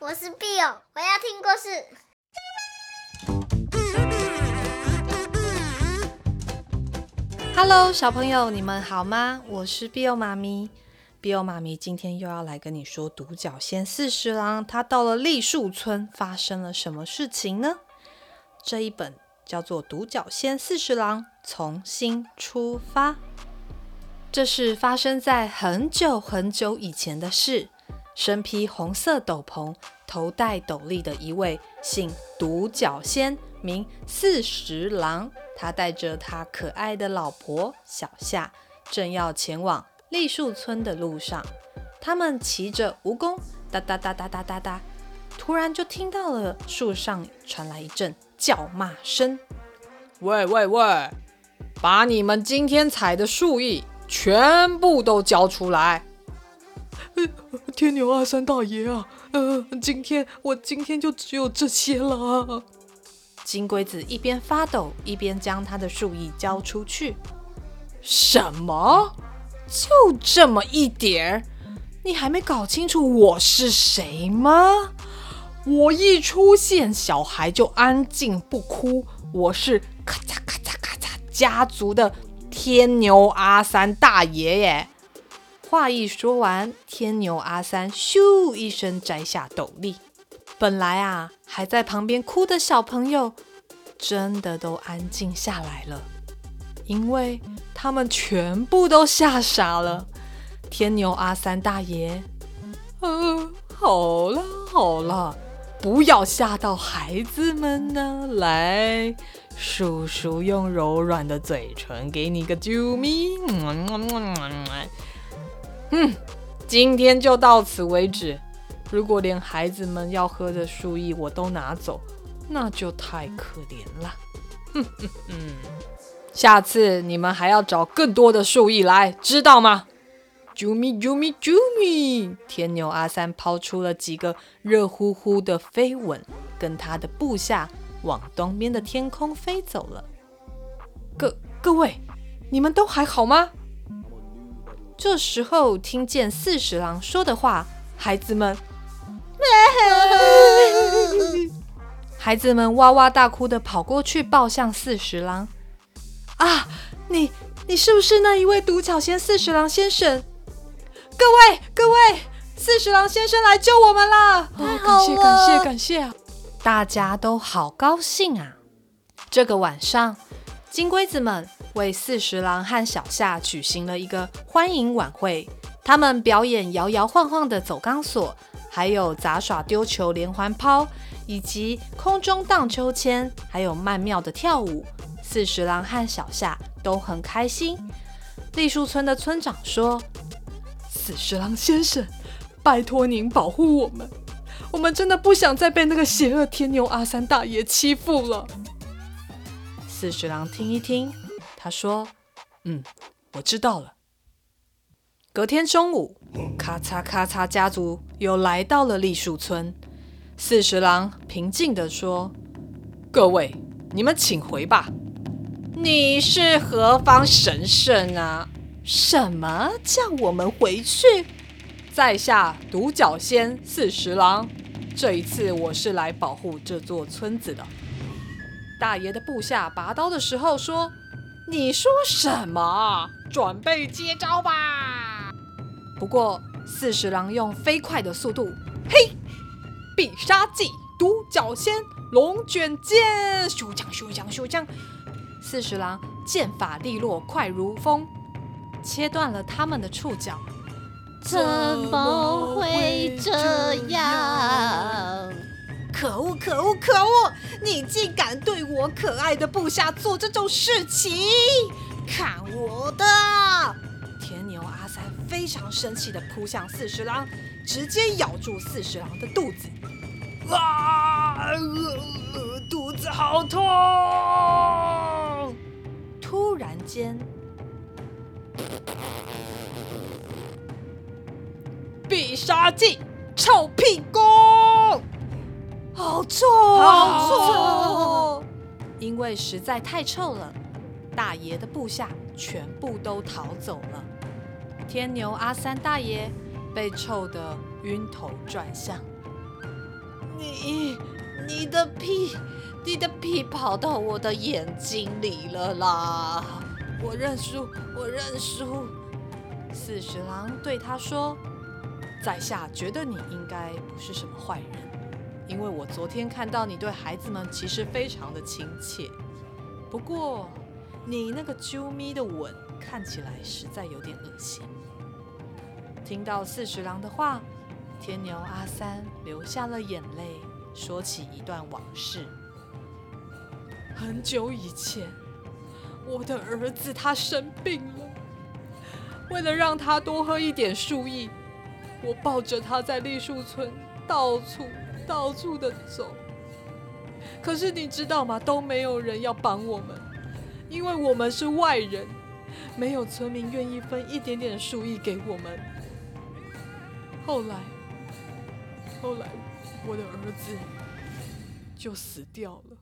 我是 Bill，我要听故事。Hello，小朋友，你们好吗？我是 Bill 妈咪。Bill 妈咪今天又要来跟你说独角仙四十郎，他到了栗树村发生了什么事情呢？这一本叫做《独角仙四十郎从新出发》，这是发生在很久很久以前的事。身披红色斗篷、头戴斗笠的一位姓独角仙，名四十郎。他带着他可爱的老婆小夏，正要前往栗树村的路上。他们骑着蜈蚣，哒哒哒哒哒哒哒，突然就听到了树上传来一阵叫骂声：“喂喂喂，把你们今天采的树叶全部都交出来！”天牛阿三大爷啊，呃，今天我今天就只有这些了。金龟子一边发抖一边将他的树叶交出去。什么？就这么一点儿？你还没搞清楚我是谁吗？我一出现，小孩就安静不哭。我是咔嚓咔嚓咔嚓家族的天牛阿三大爷耶。话一说完，天牛阿三咻一声摘下斗笠。本来啊，还在旁边哭的小朋友，真的都安静下来了，因为他们全部都吓傻了。天牛阿三大爷，嗯、好了好了，不要吓到孩子们呢。来，叔叔用柔软的嘴唇给你个啾咪。嗯嗯嗯嗯，今天就到此为止。如果连孩子们要喝的树叶我都拿走，那就太可怜了。哼哼哼，下次你们还要找更多的树叶来，知道吗？啾咪啾咪啾咪！天牛阿三抛出了几个热乎乎的飞吻，跟他的部下往东边的天空飞走了。各各位，你们都还好吗？这时候，听见四十郎说的话，孩子们，孩子们哇哇大哭的跑过去抱向四十郎。啊，你你是不是那一位独角仙四十郎先生？各位各位，四十郎先生来救我们啦！哦，感谢感谢感谢啊！大家都好高兴啊！这个晚上，金龟子们。为四十郎和小夏举行了一个欢迎晚会，他们表演摇摇晃晃的走钢索，还有杂耍丢球连环抛，以及空中荡秋千，还有曼妙的跳舞。四十郎和小夏都很开心。栗树村的村长说：“四十郎先生，拜托您保护我们，我们真的不想再被那个邪恶天牛阿三大爷欺负了。”四十郎听一听。他说：“嗯，我知道了。”隔天中午，咔嚓咔嚓，家族又来到了栗树村。四十郎平静地说：“各位，你们请回吧。你是何方神圣啊？什么叫我们回去？在下独角仙四十郎，这一次我是来保护这座村子的。”大爷的部下拔刀的时候说。你说什么？准备接招吧！不过四十郎用飞快的速度，嘿，必杀技独角仙龙卷剑，咻将咻将咻将！四十郎剑法利落，快如风，切断了他们的触角。怎么会这样？可恶！可恶！可恶！你竟敢对我可爱的部下做这种事情！看我的！天牛阿三非常生气地扑向四十郎，直接咬住四十郎的肚子。啊！肚子好痛！突然间，必杀技臭屁功！好臭，好臭！因为实在太臭了，大爷的部下全部都逃走了。天牛阿三大爷被臭得晕头转向。你你的屁，你的屁跑到我的眼睛里了啦！我认输，我认输。四十郎对他说：“在下觉得你应该不是什么坏人，因为我昨天看到你对孩子们其实非常的亲切。不过，你那个啾咪的吻看起来实在有点恶心。”听到四十郎的话，天牛阿三流下了眼泪，说起一段往事。很久以前，我的儿子他生病了，为了让他多喝一点树液，我抱着他在栗树村到处到处的走。可是你知道吗？都没有人要帮我们，因为我们是外人，没有村民愿意分一点点树液给我们。后来，后来，我的儿子就死掉了。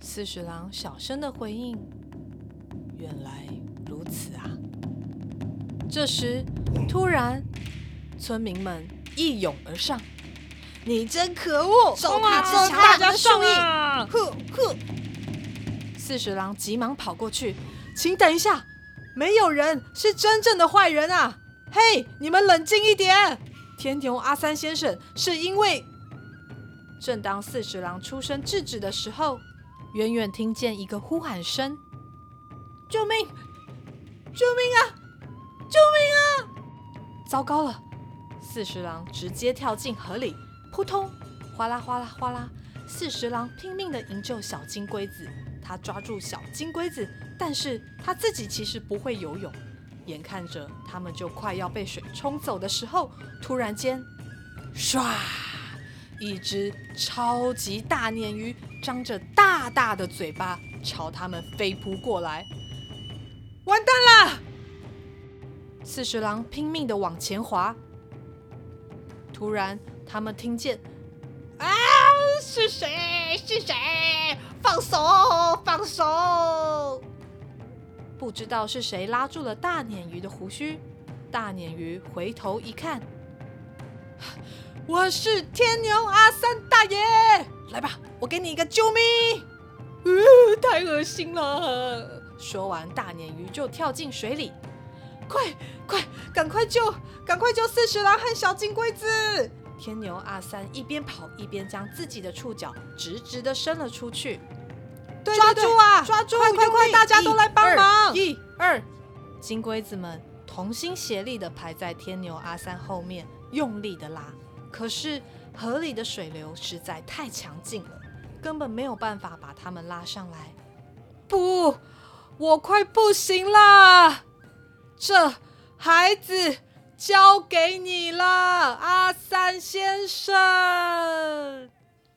四十郎小声的回应：“原来如此啊！”这时，突然，村民们一拥而上：“你真可恶！手帕之强，大家注意！”呵呵。四十郎急忙跑过去，请等一下，没有人是真正的坏人啊！嘿，你们冷静一点。天牛阿三先生是因为……正当四十郎出声制止的时候，远远听见一个呼喊声：“救命！救命啊！救命啊！”糟糕了！四十郎直接跳进河里，扑通，哗啦哗啦哗啦！四十郎拼命地营救小金龟子。他抓住小金龟子，但是他自己其实不会游泳。眼看着他们就快要被水冲走的时候，突然间，唰！一只超级大鲶鱼张着大大的嘴巴朝他们飞扑过来。完蛋了！四十郎拼命的往前滑。突然，他们听见，啊！是谁？是谁？放手！放手！不知道是谁拉住了大鲶鱼的胡须。大鲶鱼回头一看，我是天牛阿三大爷，来吧，我给你一个救命。呃，太恶心了！说完，大鲶鱼就跳进水里。快快，赶快救！赶快救四十郎和小金龟子！天牛阿三一边跑一边将自己的触角直直的伸了出去。对对对，抓住啊！抓住！快快快，大家都来帮忙！一二，金龟子们同心协力的排在天牛阿三后面，用力的拉。可是河里的水流实在太强劲了，根本没有办法把他们拉上来。不，我快不行了！这孩子交给你了，阿三先生。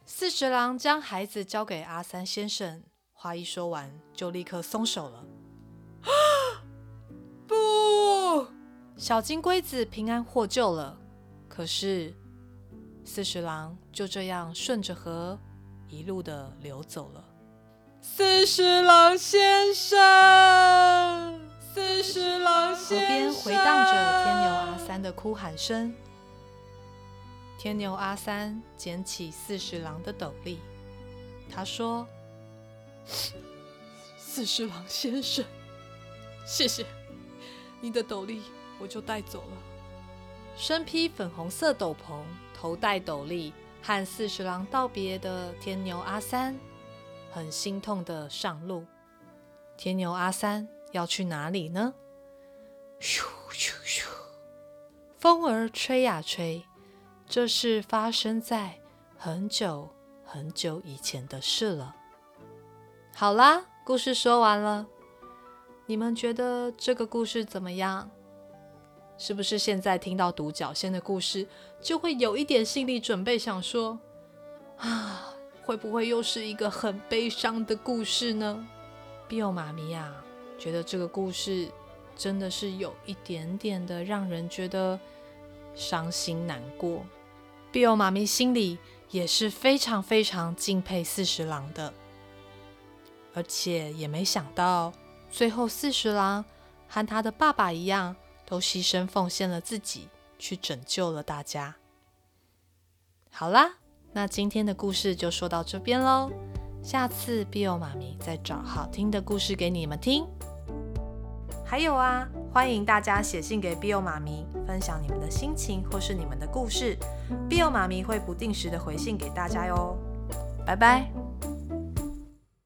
四十郎将孩子交给阿三先生。话一说完，就立刻松手了。不，小金龟子平安获救了。可是，四十郎就这样顺着河一路的流走了。四十郎先生，四十郎先生。河边回荡着天牛阿三的哭喊声。天牛阿三捡起四十郎的斗笠，他说。四十郎先生，谢谢你的斗笠，我就带走了。身披粉红色斗篷、头戴斗笠，和四十郎道别的天牛阿三，很心痛的上路。天牛阿三要去哪里呢？咻咻咻，风儿吹呀吹，这是发生在很久很久以前的事了。好啦，故事说完了。你们觉得这个故事怎么样？是不是现在听到独角仙的故事，就会有一点心理准备，想说啊，会不会又是一个很悲伤的故事呢？Bill 妈咪呀，觉得这个故事真的是有一点点的让人觉得伤心难过。碧欧妈咪心里也是非常非常敬佩四十郎的。而且也没想到，最后四十郎和他的爸爸一样，都牺牲奉献了自己，去拯救了大家。好啦，那今天的故事就说到这边喽。下次 Bill 妈咪再找好听的故事给你们听。还有啊，欢迎大家写信给 Bill 妈咪，分享你们的心情或是你们的故事，Bill 妈咪会不定时的回信给大家哟。拜拜。